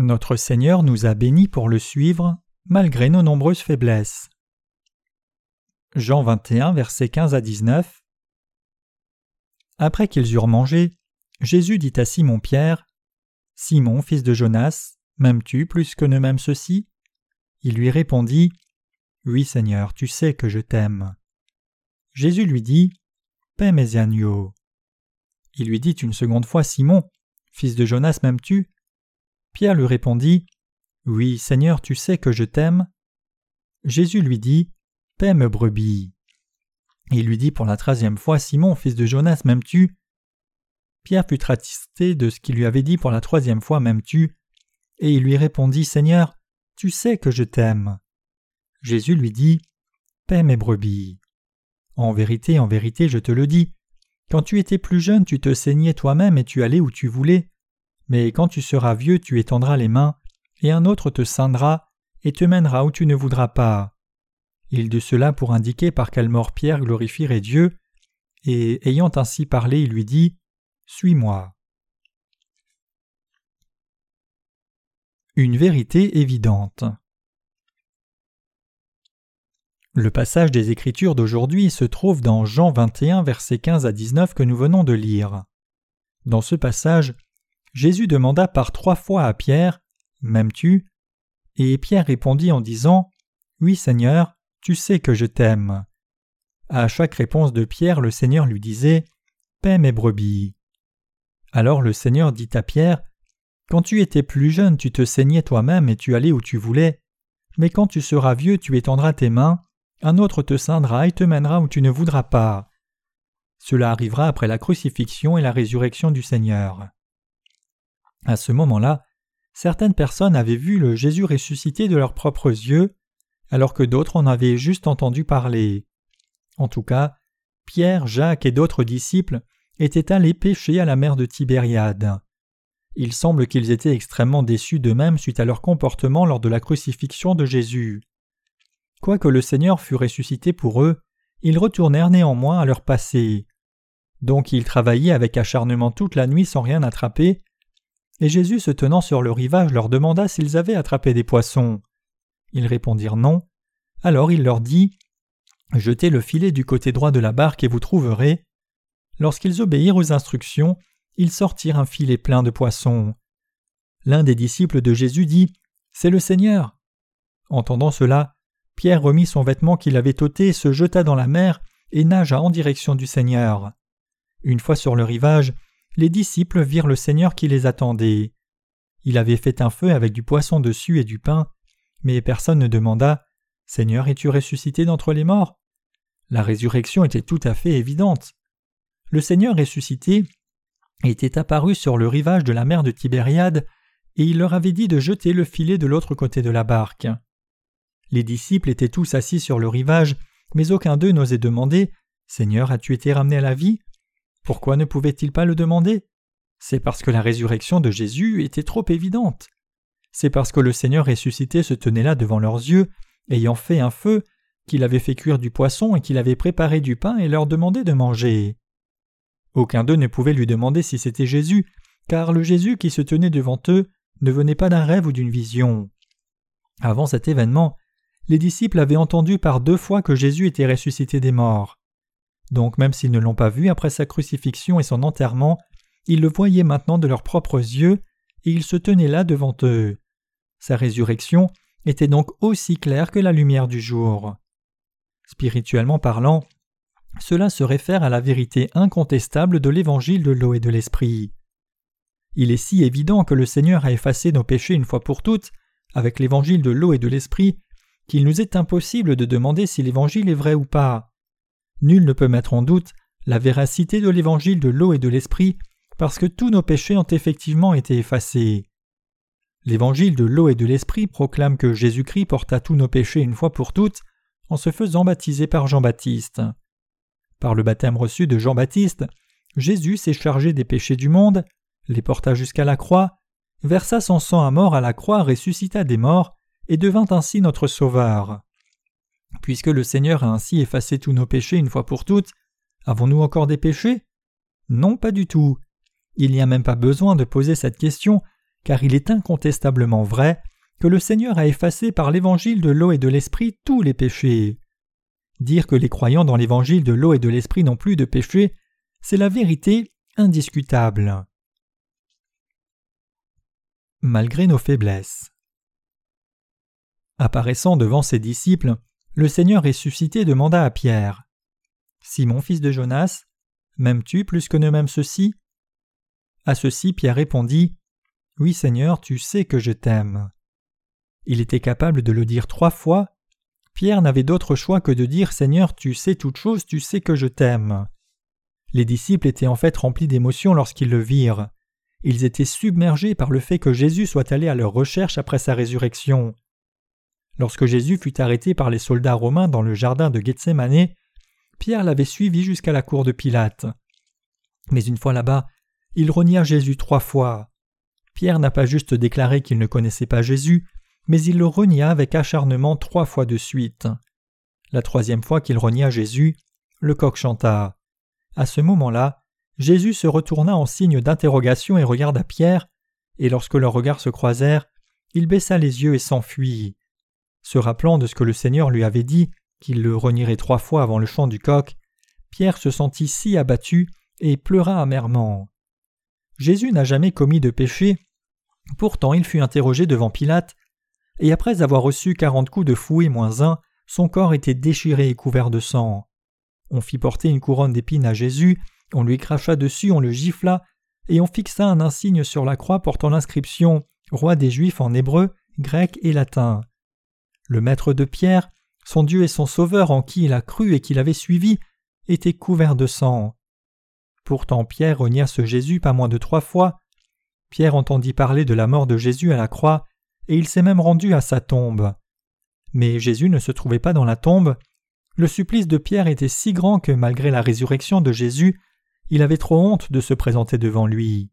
Notre Seigneur nous a bénis pour le suivre, malgré nos nombreuses faiblesses. Jean 21, versets 15 à 19 Après qu'ils eurent mangé, Jésus dit à Simon-Pierre Simon, fils de Jonas, m'aimes-tu plus que ne m'aime ceci Il lui répondit Oui, Seigneur, tu sais que je t'aime. Jésus lui dit Paix mes agneaux. Il lui dit une seconde fois Simon, fils de Jonas, m'aimes-tu? Pierre lui répondit Oui, Seigneur, tu sais que je t'aime. Jésus lui dit Paix me brebis. Il lui dit pour la troisième fois Simon, fils de Jonas, m'aimes-tu? Pierre fut attristé de ce qu'il lui avait dit pour la troisième fois M'aimes-tu? Et il lui répondit Seigneur, tu sais que je t'aime. Jésus lui dit Paix mes brebis. En vérité, en vérité, je te le dis, quand tu étais plus jeune, tu te saignais toi-même et tu allais où tu voulais. Mais quand tu seras vieux, tu étendras les mains, et un autre te ceindra, et te mènera où tu ne voudras pas. Il dit cela pour indiquer par quelle mort Pierre glorifierait Dieu, et ayant ainsi parlé, il lui dit Suis-moi. Une vérité évidente. Le passage des Écritures d'aujourd'hui se trouve dans Jean 21, versets 15 à 19 que nous venons de lire. Dans ce passage, Jésus demanda par trois fois à Pierre M'aimes-tu? Et Pierre répondit en disant Oui, Seigneur, tu sais que je t'aime. À chaque réponse de Pierre, le Seigneur lui disait Paix mes brebis. Alors le Seigneur dit à Pierre Quand tu étais plus jeune, tu te saignais toi-même et tu allais où tu voulais. Mais quand tu seras vieux, tu étendras tes mains un autre te ceindra et te mènera où tu ne voudras pas. Cela arrivera après la crucifixion et la résurrection du Seigneur. À ce moment-là, certaines personnes avaient vu le Jésus ressuscité de leurs propres yeux, alors que d'autres en avaient juste entendu parler. En tout cas, Pierre, Jacques et d'autres disciples étaient allés pêcher à la mer de Tibériade. Il semble qu'ils étaient extrêmement déçus d'eux-mêmes suite à leur comportement lors de la crucifixion de Jésus. Quoique le Seigneur fût ressuscité pour eux, ils retournèrent néanmoins à leur passé. Donc ils travaillaient avec acharnement toute la nuit sans rien attraper, et Jésus se tenant sur le rivage leur demanda s'ils avaient attrapé des poissons. Ils répondirent non. Alors il leur dit Jetez le filet du côté droit de la barque et vous trouverez. Lorsqu'ils obéirent aux instructions, ils sortirent un filet plein de poissons. L'un des disciples de Jésus dit C'est le Seigneur. Entendant cela, Pierre remit son vêtement qu'il avait ôté, se jeta dans la mer et nagea en direction du Seigneur. Une fois sur le rivage, les disciples virent le Seigneur qui les attendait. Il avait fait un feu avec du poisson dessus et du pain, mais personne ne demanda Seigneur, es-tu ressuscité d'entre les morts? La résurrection était tout à fait évidente. Le Seigneur ressuscité était apparu sur le rivage de la mer de Tibériade, et il leur avait dit de jeter le filet de l'autre côté de la barque. Les disciples étaient tous assis sur le rivage, mais aucun d'eux n'osait demander Seigneur, as-tu été ramené à la vie? Pourquoi ne pouvait-il pas le demander? C'est parce que la résurrection de Jésus était trop évidente. C'est parce que le Seigneur ressuscité se tenait là devant leurs yeux, ayant fait un feu, qu'il avait fait cuire du poisson et qu'il avait préparé du pain et leur demandait de manger. Aucun d'eux ne pouvait lui demander si c'était Jésus, car le Jésus qui se tenait devant eux ne venait pas d'un rêve ou d'une vision. Avant cet événement, les disciples avaient entendu par deux fois que Jésus était ressuscité des morts. Donc même s'ils ne l'ont pas vu après sa crucifixion et son enterrement, ils le voyaient maintenant de leurs propres yeux, et il se tenait là devant eux. Sa résurrection était donc aussi claire que la lumière du jour. Spirituellement parlant, cela se réfère à la vérité incontestable de l'évangile de l'eau et de l'esprit. Il est si évident que le Seigneur a effacé nos péchés une fois pour toutes, avec l'évangile de l'eau et de l'esprit, qu'il nous est impossible de demander si l'Évangile est vrai ou pas. Nul ne peut mettre en doute la véracité de l'Évangile de l'eau et de l'Esprit, parce que tous nos péchés ont effectivement été effacés. L'Évangile de l'eau et de l'Esprit proclame que Jésus-Christ porta tous nos péchés une fois pour toutes en se faisant baptiser par Jean-Baptiste. Par le baptême reçu de Jean-Baptiste, Jésus s'est chargé des péchés du monde, les porta jusqu'à la croix, versa son sang à mort à la croix, ressuscita des morts, et devint ainsi notre Sauveur. Puisque le Seigneur a ainsi effacé tous nos péchés une fois pour toutes, avons-nous encore des péchés? Non, pas du tout. Il n'y a même pas besoin de poser cette question, car il est incontestablement vrai que le Seigneur a effacé par l'évangile de l'eau et de l'esprit tous les péchés. Dire que les croyants dans l'évangile de l'eau et de l'esprit n'ont plus de péchés, c'est la vérité indiscutable. Malgré nos faiblesses. Apparaissant devant ses disciples, le Seigneur ressuscité demanda à Pierre Simon, fils de Jonas, m'aimes-tu plus que ne m'aime ceci À ceci, Pierre répondit Oui, Seigneur, tu sais que je t'aime. Il était capable de le dire trois fois. Pierre n'avait d'autre choix que de dire Seigneur, tu sais toutes choses, tu sais que je t'aime. Les disciples étaient en fait remplis d'émotion lorsqu'ils le virent. Ils étaient submergés par le fait que Jésus soit allé à leur recherche après sa résurrection. Lorsque Jésus fut arrêté par les soldats romains dans le jardin de Gethsemane, Pierre l'avait suivi jusqu'à la cour de Pilate. Mais une fois là-bas, il renia Jésus trois fois. Pierre n'a pas juste déclaré qu'il ne connaissait pas Jésus, mais il le renia avec acharnement trois fois de suite. La troisième fois qu'il renia Jésus, le coq chanta. À ce moment-là, Jésus se retourna en signe d'interrogation et regarda Pierre, et lorsque leurs regards se croisèrent, il baissa les yeux et s'enfuit. Se rappelant de ce que le Seigneur lui avait dit, qu'il le renierait trois fois avant le chant du coq, Pierre se sentit si abattu et pleura amèrement. Jésus n'a jamais commis de péché, pourtant il fut interrogé devant Pilate, et après avoir reçu quarante coups de fouet moins un, son corps était déchiré et couvert de sang. On fit porter une couronne d'épines à Jésus, on lui cracha dessus, on le gifla, et on fixa un insigne sur la croix portant l'inscription Roi des Juifs en hébreu, grec et latin. Le maître de Pierre, son Dieu et son Sauveur en qui il a cru et qu'il avait suivi, était couvert de sang. Pourtant Pierre renia ce Jésus pas moins de trois fois. Pierre entendit parler de la mort de Jésus à la croix, et il s'est même rendu à sa tombe. Mais Jésus ne se trouvait pas dans la tombe. Le supplice de Pierre était si grand que malgré la résurrection de Jésus, il avait trop honte de se présenter devant lui.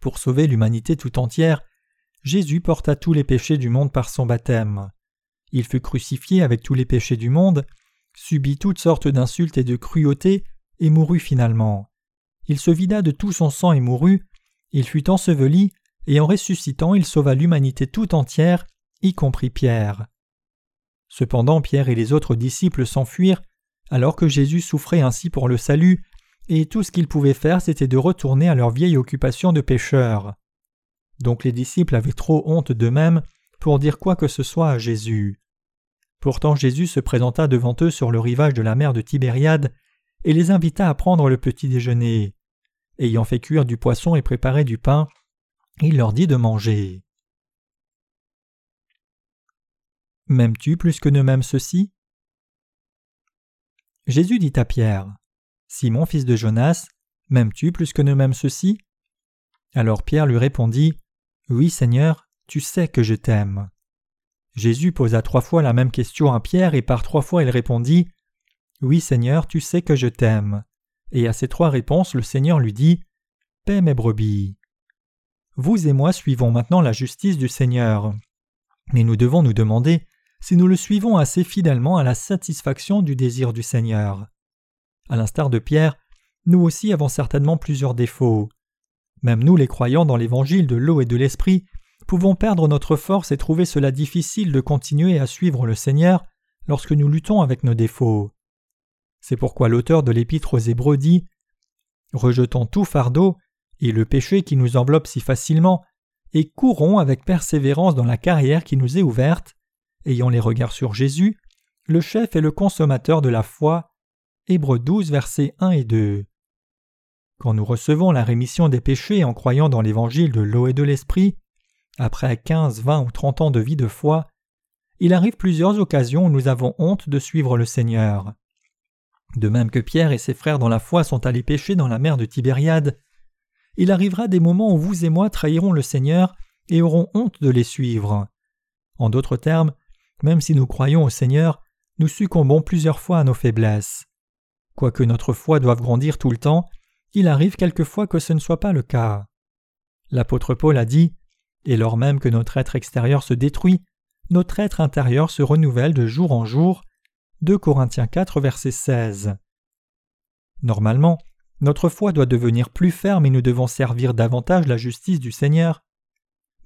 Pour sauver l'humanité tout entière, Jésus porta tous les péchés du monde par son baptême. Il fut crucifié avec tous les péchés du monde, subit toutes sortes d'insultes et de cruautés, et mourut finalement. Il se vida de tout son sang et mourut, il fut enseveli, et en ressuscitant il sauva l'humanité tout entière, y compris Pierre. Cependant Pierre et les autres disciples s'enfuirent, alors que Jésus souffrait ainsi pour le salut, et tout ce qu'ils pouvaient faire c'était de retourner à leur vieille occupation de pécheurs. Donc les disciples avaient trop honte d'eux-mêmes pour dire quoi que ce soit à Jésus. Pourtant Jésus se présenta devant eux sur le rivage de la mer de Tibériade et les invita à prendre le petit déjeuner. Ayant fait cuire du poisson et préparer du pain, il leur dit de manger. M'aimes-tu plus que ne m'aime ceci Jésus dit à Pierre Simon, fils de Jonas, m'aimes-tu plus que ne m'aime ceci Alors Pierre lui répondit oui, Seigneur, tu sais que je t'aime. Jésus posa trois fois la même question à Pierre et par trois fois il répondit Oui, Seigneur, tu sais que je t'aime. Et à ces trois réponses, le Seigneur lui dit Paix mes brebis. Vous et moi suivons maintenant la justice du Seigneur. Mais nous devons nous demander si nous le suivons assez fidèlement à la satisfaction du désir du Seigneur. À l'instar de Pierre, nous aussi avons certainement plusieurs défauts. Même nous, les croyants dans l'évangile de l'eau et de l'esprit, pouvons perdre notre force et trouver cela difficile de continuer à suivre le Seigneur lorsque nous luttons avec nos défauts. C'est pourquoi l'auteur de l'épître aux Hébreux dit Rejetons tout fardeau et le péché qui nous enveloppe si facilement, et courons avec persévérance dans la carrière qui nous est ouverte, ayant les regards sur Jésus, le chef et le consommateur de la foi. Hébreux 12, versets 1 et 2. Quand nous recevons la rémission des péchés en croyant dans l'évangile de l'eau et de l'esprit, après quinze, vingt ou trente ans de vie de foi, il arrive plusieurs occasions où nous avons honte de suivre le Seigneur. De même que Pierre et ses frères dans la foi sont allés pécher dans la mer de Tibériade, il arrivera des moments où vous et moi trahirons le Seigneur et aurons honte de les suivre. En d'autres termes, même si nous croyons au Seigneur, nous succombons plusieurs fois à nos faiblesses. Quoique notre foi doive grandir tout le temps, il arrive quelquefois que ce ne soit pas le cas. L'apôtre Paul a dit Et lors même que notre être extérieur se détruit, notre être intérieur se renouvelle de jour en jour. 2 Corinthiens 4, verset 16. Normalement, notre foi doit devenir plus ferme et nous devons servir davantage la justice du Seigneur.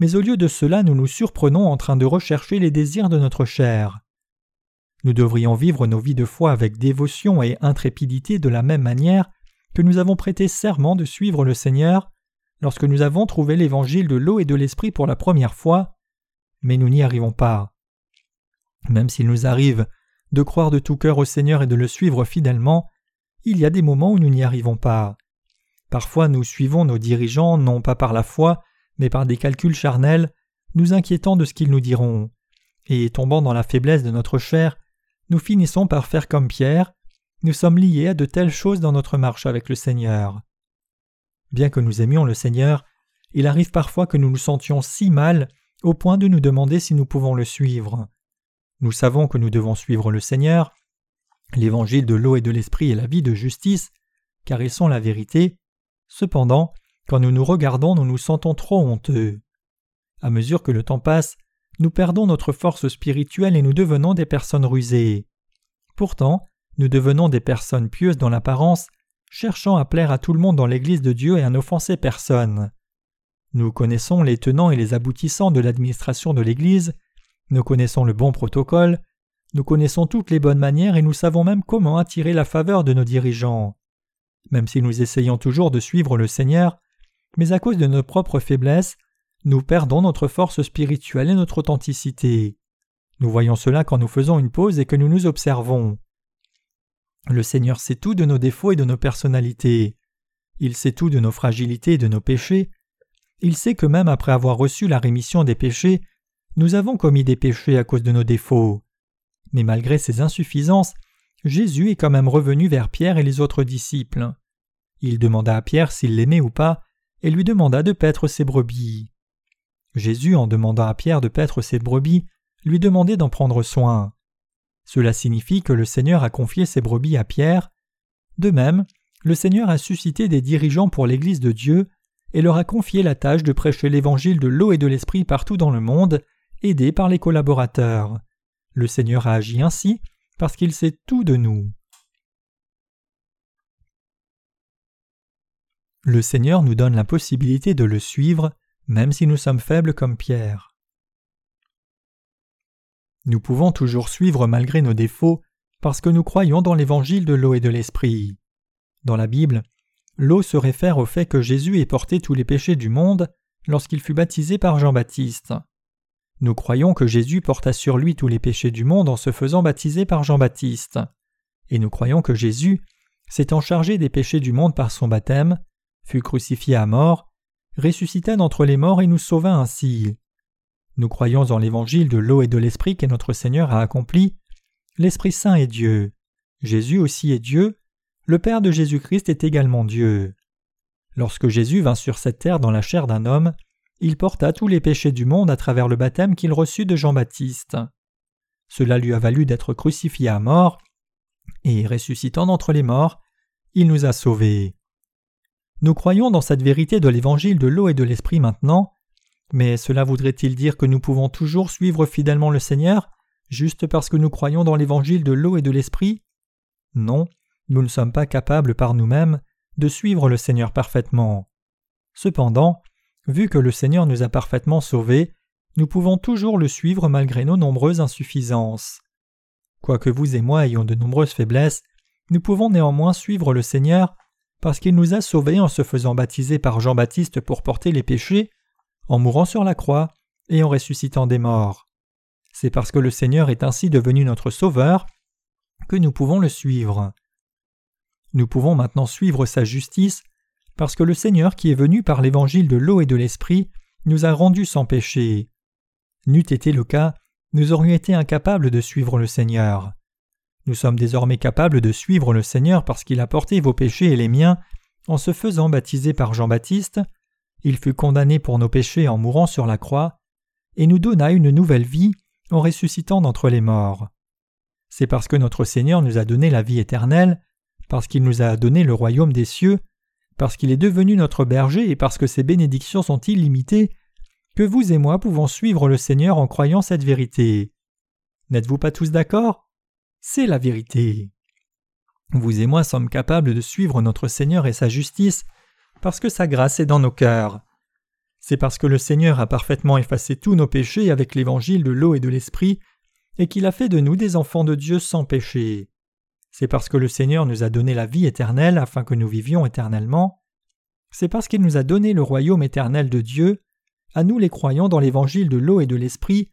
mais au lieu de cela nous nous surprenons en train de rechercher les désirs de notre chair. Nous devrions vivre nos vies de foi avec dévotion et intrépidité de la même manière que nous avons prêté serment de suivre le Seigneur lorsque nous avons trouvé l'évangile de l'eau et de l'esprit pour la première fois, mais nous n'y arrivons pas. Même s'il nous arrive de croire de tout cœur au Seigneur et de le suivre fidèlement, il y a des moments où nous n'y arrivons pas. Parfois nous suivons nos dirigeants non pas par la foi, mais par des calculs charnels, nous inquiétant de ce qu'ils nous diront. Et tombant dans la faiblesse de notre chair, nous finissons par faire comme Pierre, nous sommes liés à de telles choses dans notre marche avec le Seigneur. Bien que nous aimions le Seigneur, il arrive parfois que nous nous sentions si mal au point de nous demander si nous pouvons le suivre. Nous savons que nous devons suivre le Seigneur, l'évangile de l'eau et de l'esprit est la vie de justice, car ils sont la vérité. Cependant, quand nous nous regardons, nous nous sentons trop honteux. À mesure que le temps passe, nous perdons notre force spirituelle et nous devenons des personnes rusées. Pourtant, nous devenons des personnes pieuses dans l'apparence, cherchant à plaire à tout le monde dans l'Église de Dieu et à n'offenser personne. Nous connaissons les tenants et les aboutissants de l'administration de l'Église, nous connaissons le bon protocole, nous connaissons toutes les bonnes manières et nous savons même comment attirer la faveur de nos dirigeants. Même si nous essayons toujours de suivre le Seigneur, mais à cause de nos propres faiblesses, nous perdons notre force spirituelle et notre authenticité. Nous voyons cela quand nous faisons une pause et que nous nous observons. Le Seigneur sait tout de nos défauts et de nos personnalités. Il sait tout de nos fragilités et de nos péchés. Il sait que même après avoir reçu la rémission des péchés, nous avons commis des péchés à cause de nos défauts. Mais malgré ces insuffisances, Jésus est quand même revenu vers Pierre et les autres disciples. Il demanda à Pierre s'il l'aimait ou pas, et lui demanda de paître ses brebis. Jésus, en demandant à Pierre de paître ses brebis, lui demandait d'en prendre soin. Cela signifie que le Seigneur a confié ses brebis à Pierre. De même, le Seigneur a suscité des dirigeants pour l'Église de Dieu et leur a confié la tâche de prêcher l'Évangile de l'eau et de l'Esprit partout dans le monde, aidés par les collaborateurs. Le Seigneur a agi ainsi parce qu'il sait tout de nous. Le Seigneur nous donne la possibilité de le suivre même si nous sommes faibles comme Pierre. Nous pouvons toujours suivre malgré nos défauts parce que nous croyons dans l'évangile de l'eau et de l'esprit. Dans la Bible, l'eau se réfère au fait que Jésus ait porté tous les péchés du monde lorsqu'il fut baptisé par Jean-Baptiste. Nous croyons que Jésus porta sur lui tous les péchés du monde en se faisant baptiser par Jean-Baptiste. Et nous croyons que Jésus, s'étant chargé des péchés du monde par son baptême, fut crucifié à mort, ressuscita d'entre les morts et nous sauva ainsi. Nous croyons en l'évangile de l'eau et de l'esprit que notre Seigneur a accompli. L'Esprit Saint est Dieu. Jésus aussi est Dieu. Le Père de Jésus-Christ est également Dieu. Lorsque Jésus vint sur cette terre dans la chair d'un homme, il porta tous les péchés du monde à travers le baptême qu'il reçut de Jean-Baptiste. Cela lui a valu d'être crucifié à mort, et ressuscitant d'entre les morts, il nous a sauvés. Nous croyons dans cette vérité de l'évangile de l'eau et de l'esprit maintenant, mais cela voudrait-il dire que nous pouvons toujours suivre fidèlement le Seigneur, juste parce que nous croyons dans l'évangile de l'eau et de l'esprit? Non, nous ne sommes pas capables par nous-mêmes de suivre le Seigneur parfaitement. Cependant, vu que le Seigneur nous a parfaitement sauvés, nous pouvons toujours le suivre malgré nos nombreuses insuffisances. Quoique vous et moi ayons de nombreuses faiblesses, nous pouvons néanmoins suivre le Seigneur parce qu'il nous a sauvés en se faisant baptiser par Jean-Baptiste pour porter les péchés, en mourant sur la croix et en ressuscitant des morts. C'est parce que le Seigneur est ainsi devenu notre Sauveur que nous pouvons le suivre. Nous pouvons maintenant suivre sa justice parce que le Seigneur qui est venu par l'évangile de l'eau et de l'esprit nous a rendus sans péché. N'eût été le cas, nous aurions été incapables de suivre le Seigneur. Nous sommes désormais capables de suivre le Seigneur parce qu'il a porté vos péchés et les miens en se faisant baptiser par Jean-Baptiste. Il fut condamné pour nos péchés en mourant sur la croix et nous donna une nouvelle vie en ressuscitant d'entre les morts. C'est parce que notre Seigneur nous a donné la vie éternelle, parce qu'il nous a donné le royaume des cieux, parce qu'il est devenu notre berger et parce que ses bénédictions sont illimitées, que vous et moi pouvons suivre le Seigneur en croyant cette vérité. N'êtes-vous pas tous d'accord? C'est la vérité. Vous et moi sommes capables de suivre notre Seigneur et sa justice parce que sa grâce est dans nos cœurs. c'est parce que le Seigneur a parfaitement effacé tous nos péchés avec l'évangile de l'eau et de l'esprit, et qu'il a fait de nous des enfants de Dieu sans péché. C'est parce que le Seigneur nous a donné la vie éternelle afin que nous vivions éternellement. C'est parce qu'il nous a donné le royaume éternel de Dieu, à nous les croyants dans l'évangile de l'eau et de l'esprit,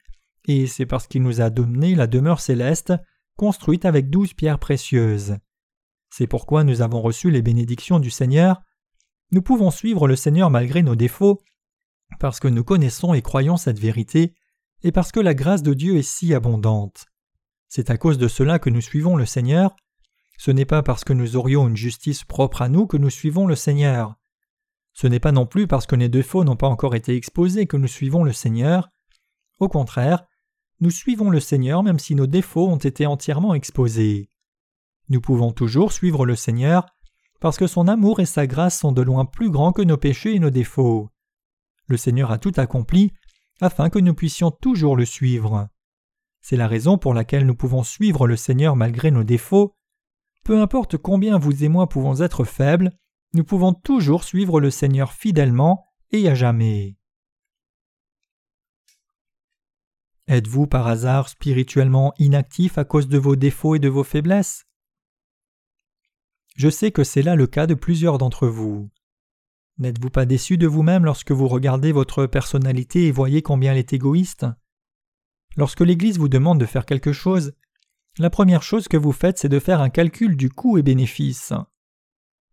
et c'est parce qu'il nous a donné la demeure céleste, construite avec douze pierres précieuses. C'est pourquoi nous avons reçu les bénédictions du Seigneur. Nous pouvons suivre le Seigneur malgré nos défauts, parce que nous connaissons et croyons cette vérité, et parce que la grâce de Dieu est si abondante. C'est à cause de cela que nous suivons le Seigneur. Ce n'est pas parce que nous aurions une justice propre à nous que nous suivons le Seigneur. Ce n'est pas non plus parce que nos défauts n'ont pas encore été exposés que nous suivons le Seigneur. Au contraire, nous suivons le Seigneur même si nos défauts ont été entièrement exposés. Nous pouvons toujours suivre le Seigneur parce que son amour et sa grâce sont de loin plus grands que nos péchés et nos défauts. Le Seigneur a tout accompli afin que nous puissions toujours le suivre. C'est la raison pour laquelle nous pouvons suivre le Seigneur malgré nos défauts. Peu importe combien vous et moi pouvons être faibles, nous pouvons toujours suivre le Seigneur fidèlement et à jamais. Êtes-vous par hasard spirituellement inactif à cause de vos défauts et de vos faiblesses? Je sais que c'est là le cas de plusieurs d'entre vous. N'êtes-vous pas déçu de vous-même lorsque vous regardez votre personnalité et voyez combien elle est égoïste? Lorsque l'Église vous demande de faire quelque chose, la première chose que vous faites c'est de faire un calcul du coût et bénéfice.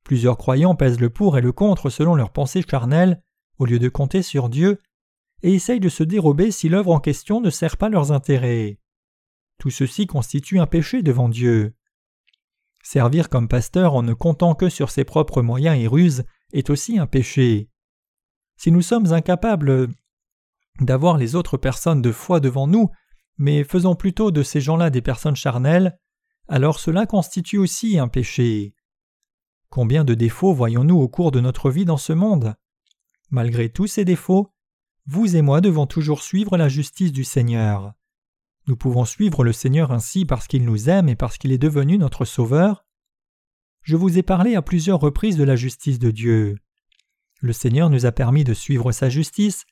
Plusieurs croyants pèsent le pour et le contre selon leurs pensées charnelles, au lieu de compter sur Dieu, et essayent de se dérober si l'œuvre en question ne sert pas leurs intérêts. Tout ceci constitue un péché devant Dieu. Servir comme pasteur en ne comptant que sur ses propres moyens et ruses est aussi un péché. Si nous sommes incapables d'avoir les autres personnes de foi devant nous, mais faisons plutôt de ces gens-là des personnes charnelles, alors cela constitue aussi un péché. Combien de défauts voyons-nous au cours de notre vie dans ce monde? Malgré tous ces défauts, vous et moi devons toujours suivre la justice du Seigneur. Nous pouvons suivre le Seigneur ainsi parce qu'il nous aime et parce qu'il est devenu notre Sauveur, je vous ai parlé à plusieurs reprises de la justice de Dieu. Le Seigneur nous a permis de suivre sa justice,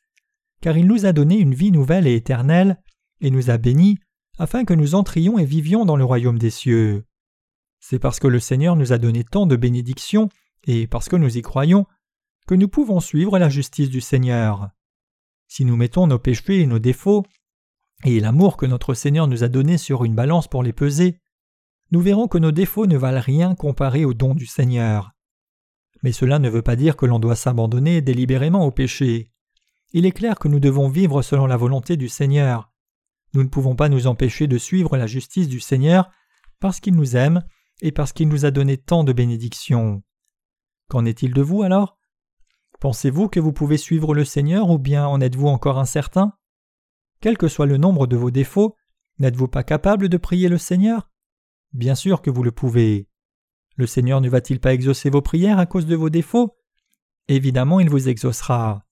car il nous a donné une vie nouvelle et éternelle, et nous a bénis, afin que nous entrions et vivions dans le royaume des cieux. C'est parce que le Seigneur nous a donné tant de bénédictions, et parce que nous y croyons, que nous pouvons suivre la justice du Seigneur. Si nous mettons nos péchés et nos défauts, et l'amour que notre Seigneur nous a donné sur une balance pour les peser, nous verrons que nos défauts ne valent rien comparés aux dons du Seigneur. Mais cela ne veut pas dire que l'on doit s'abandonner délibérément au péché. Il est clair que nous devons vivre selon la volonté du Seigneur. Nous ne pouvons pas nous empêcher de suivre la justice du Seigneur parce qu'il nous aime et parce qu'il nous a donné tant de bénédictions. Qu'en est-il de vous alors? Pensez-vous que vous pouvez suivre le Seigneur ou bien en êtes-vous encore incertain? Quel que soit le nombre de vos défauts, n'êtes-vous pas capable de prier le Seigneur? Bien sûr que vous le pouvez. Le Seigneur ne va-t-il pas exaucer vos prières à cause de vos défauts? Évidemment, il vous exaucera.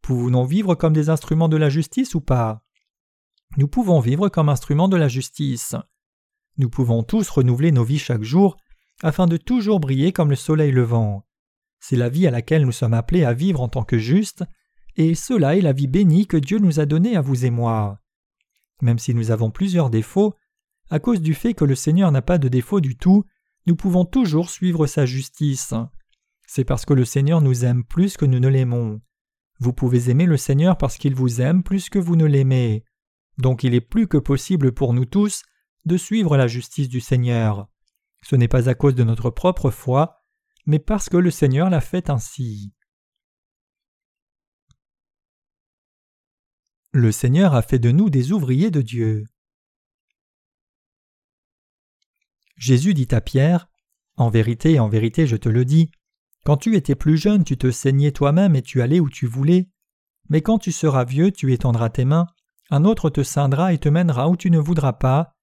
Pouvons-nous vivre comme des instruments de la justice ou pas? Nous pouvons vivre comme instruments de la justice. Nous pouvons tous renouveler nos vies chaque jour afin de toujours briller comme le soleil levant. C'est la vie à laquelle nous sommes appelés à vivre en tant que justes, et cela est la vie bénie que Dieu nous a donnée à vous et moi. Même si nous avons plusieurs défauts, à cause du fait que le Seigneur n'a pas de défaut du tout, nous pouvons toujours suivre sa justice. C'est parce que le Seigneur nous aime plus que nous ne l'aimons. Vous pouvez aimer le Seigneur parce qu'il vous aime plus que vous ne l'aimez. Donc il est plus que possible pour nous tous de suivre la justice du Seigneur. Ce n'est pas à cause de notre propre foi, mais parce que le Seigneur l'a fait ainsi. Le Seigneur a fait de nous des ouvriers de Dieu. Jésus dit à Pierre En vérité, en vérité, je te le dis, quand tu étais plus jeune, tu te saignais toi-même et tu allais où tu voulais, mais quand tu seras vieux, tu étendras tes mains, un autre te ceindra et te mènera où tu ne voudras pas.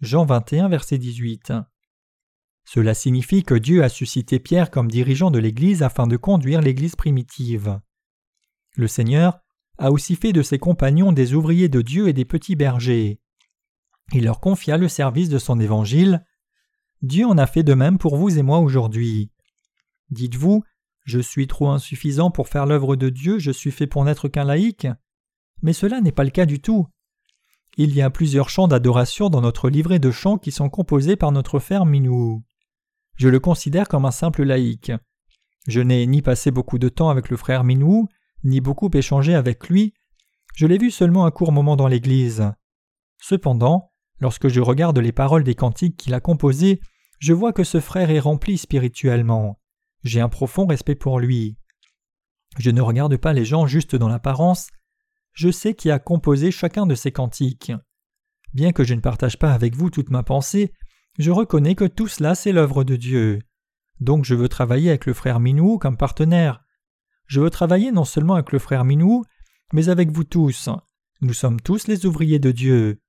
Jean 21, verset 18. Cela signifie que Dieu a suscité Pierre comme dirigeant de l'Église afin de conduire l'Église primitive. Le Seigneur a aussi fait de ses compagnons des ouvriers de Dieu et des petits bergers. Il leur confia le service de son évangile, Dieu en a fait de même pour vous et moi aujourd'hui. Dites-vous, Je suis trop insuffisant pour faire l'œuvre de Dieu, je suis fait pour n'être qu'un laïc. Mais cela n'est pas le cas du tout. Il y a plusieurs chants d'adoration dans notre livret de chants qui sont composés par notre frère Minou. Je le considère comme un simple laïc. Je n'ai ni passé beaucoup de temps avec le frère Minou, ni beaucoup échangé avec lui. Je l'ai vu seulement un court moment dans l'église. Cependant, lorsque je regarde les paroles des cantiques qu'il a composées, je vois que ce frère est rempli spirituellement. J'ai un profond respect pour lui. Je ne regarde pas les gens juste dans l'apparence, je sais qui a composé chacun de ces cantiques. Bien que je ne partage pas avec vous toute ma pensée, je reconnais que tout cela c'est l'œuvre de Dieu. Donc je veux travailler avec le frère Minou comme partenaire. Je veux travailler non seulement avec le frère Minou, mais avec vous tous. Nous sommes tous les ouvriers de Dieu.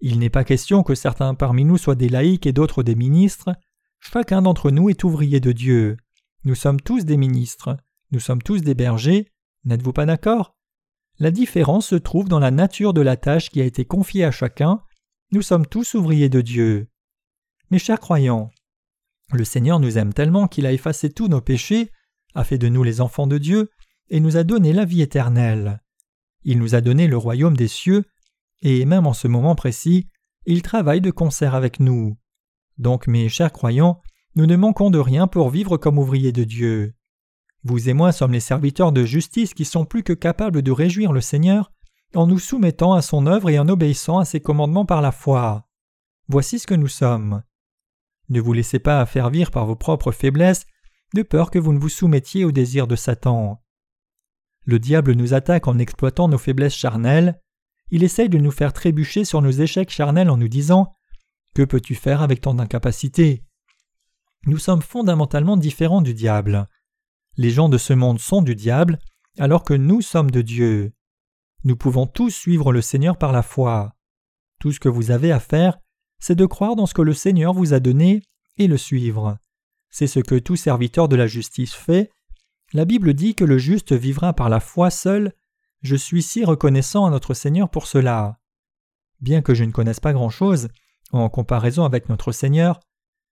Il n'est pas question que certains parmi nous soient des laïcs et d'autres des ministres. Chacun d'entre nous est ouvrier de Dieu. Nous sommes tous des ministres. Nous sommes tous des bergers. N'êtes-vous pas d'accord? La différence se trouve dans la nature de la tâche qui a été confiée à chacun. Nous sommes tous ouvriers de Dieu. Mes chers croyants, le Seigneur nous aime tellement qu'il a effacé tous nos péchés, a fait de nous les enfants de Dieu, et nous a donné la vie éternelle. Il nous a donné le royaume des cieux, et même en ce moment précis, il travaille de concert avec nous. Donc, mes chers croyants, nous ne manquons de rien pour vivre comme ouvriers de Dieu. Vous et moi sommes les serviteurs de justice qui sont plus que capables de réjouir le Seigneur en nous soumettant à son œuvre et en obéissant à ses commandements par la foi. Voici ce que nous sommes. Ne vous laissez pas affaiblir par vos propres faiblesses, de peur que vous ne vous soumettiez au désir de Satan. Le diable nous attaque en exploitant nos faiblesses charnelles. Il essaye de nous faire trébucher sur nos échecs charnels en nous disant Que peux-tu faire avec ton incapacité Nous sommes fondamentalement différents du diable. Les gens de ce monde sont du diable, alors que nous sommes de Dieu. Nous pouvons tous suivre le Seigneur par la foi. Tout ce que vous avez à faire, c'est de croire dans ce que le Seigneur vous a donné et le suivre. C'est ce que tout serviteur de la justice fait. La Bible dit que le juste vivra par la foi seul. Je suis si reconnaissant à notre Seigneur pour cela. Bien que je ne connaisse pas grand-chose, en comparaison avec notre Seigneur,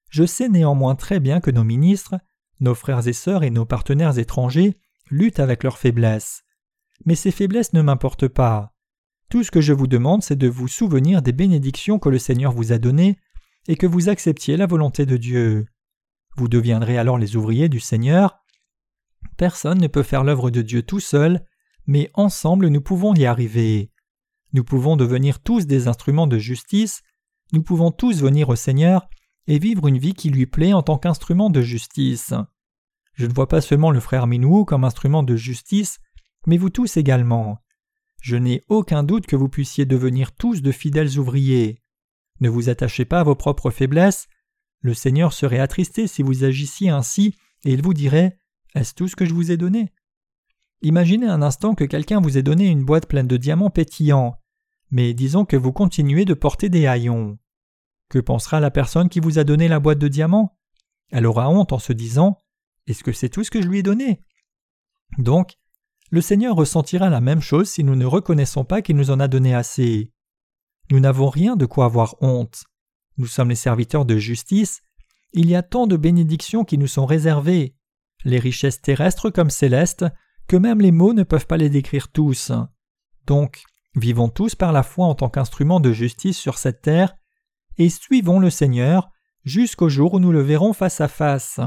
je sais néanmoins très bien que nos ministres, nos frères et sœurs et nos partenaires étrangers luttent avec leurs faiblesses. Mais ces faiblesses ne m'importent pas. Tout ce que je vous demande, c'est de vous souvenir des bénédictions que le Seigneur vous a données et que vous acceptiez la volonté de Dieu. Vous deviendrez alors les ouvriers du Seigneur. Personne ne peut faire l'œuvre de Dieu tout seul, mais ensemble nous pouvons y arriver. Nous pouvons devenir tous des instruments de justice, nous pouvons tous venir au Seigneur et vivre une vie qui lui plaît en tant qu'instrument de justice. Je ne vois pas seulement le frère Minou comme instrument de justice, mais vous tous également. Je n'ai aucun doute que vous puissiez devenir tous de fidèles ouvriers. Ne vous attachez pas à vos propres faiblesses. Le Seigneur serait attristé si vous agissiez ainsi, et il vous dirait Est-ce tout ce que je vous ai donné? Imaginez un instant que quelqu'un vous ait donné une boîte pleine de diamants pétillants, mais disons que vous continuez de porter des haillons. Que pensera la personne qui vous a donné la boîte de diamants? Elle aura honte en se disant Est-ce que c'est tout ce que je lui ai donné? Donc, le Seigneur ressentira la même chose si nous ne reconnaissons pas qu'il nous en a donné assez. Nous n'avons rien de quoi avoir honte. Nous sommes les serviteurs de justice. Il y a tant de bénédictions qui nous sont réservées, les richesses terrestres comme célestes, que même les mots ne peuvent pas les décrire tous. Donc, vivons tous par la foi en tant qu'instruments de justice sur cette terre et suivons le Seigneur jusqu'au jour où nous le verrons face à face.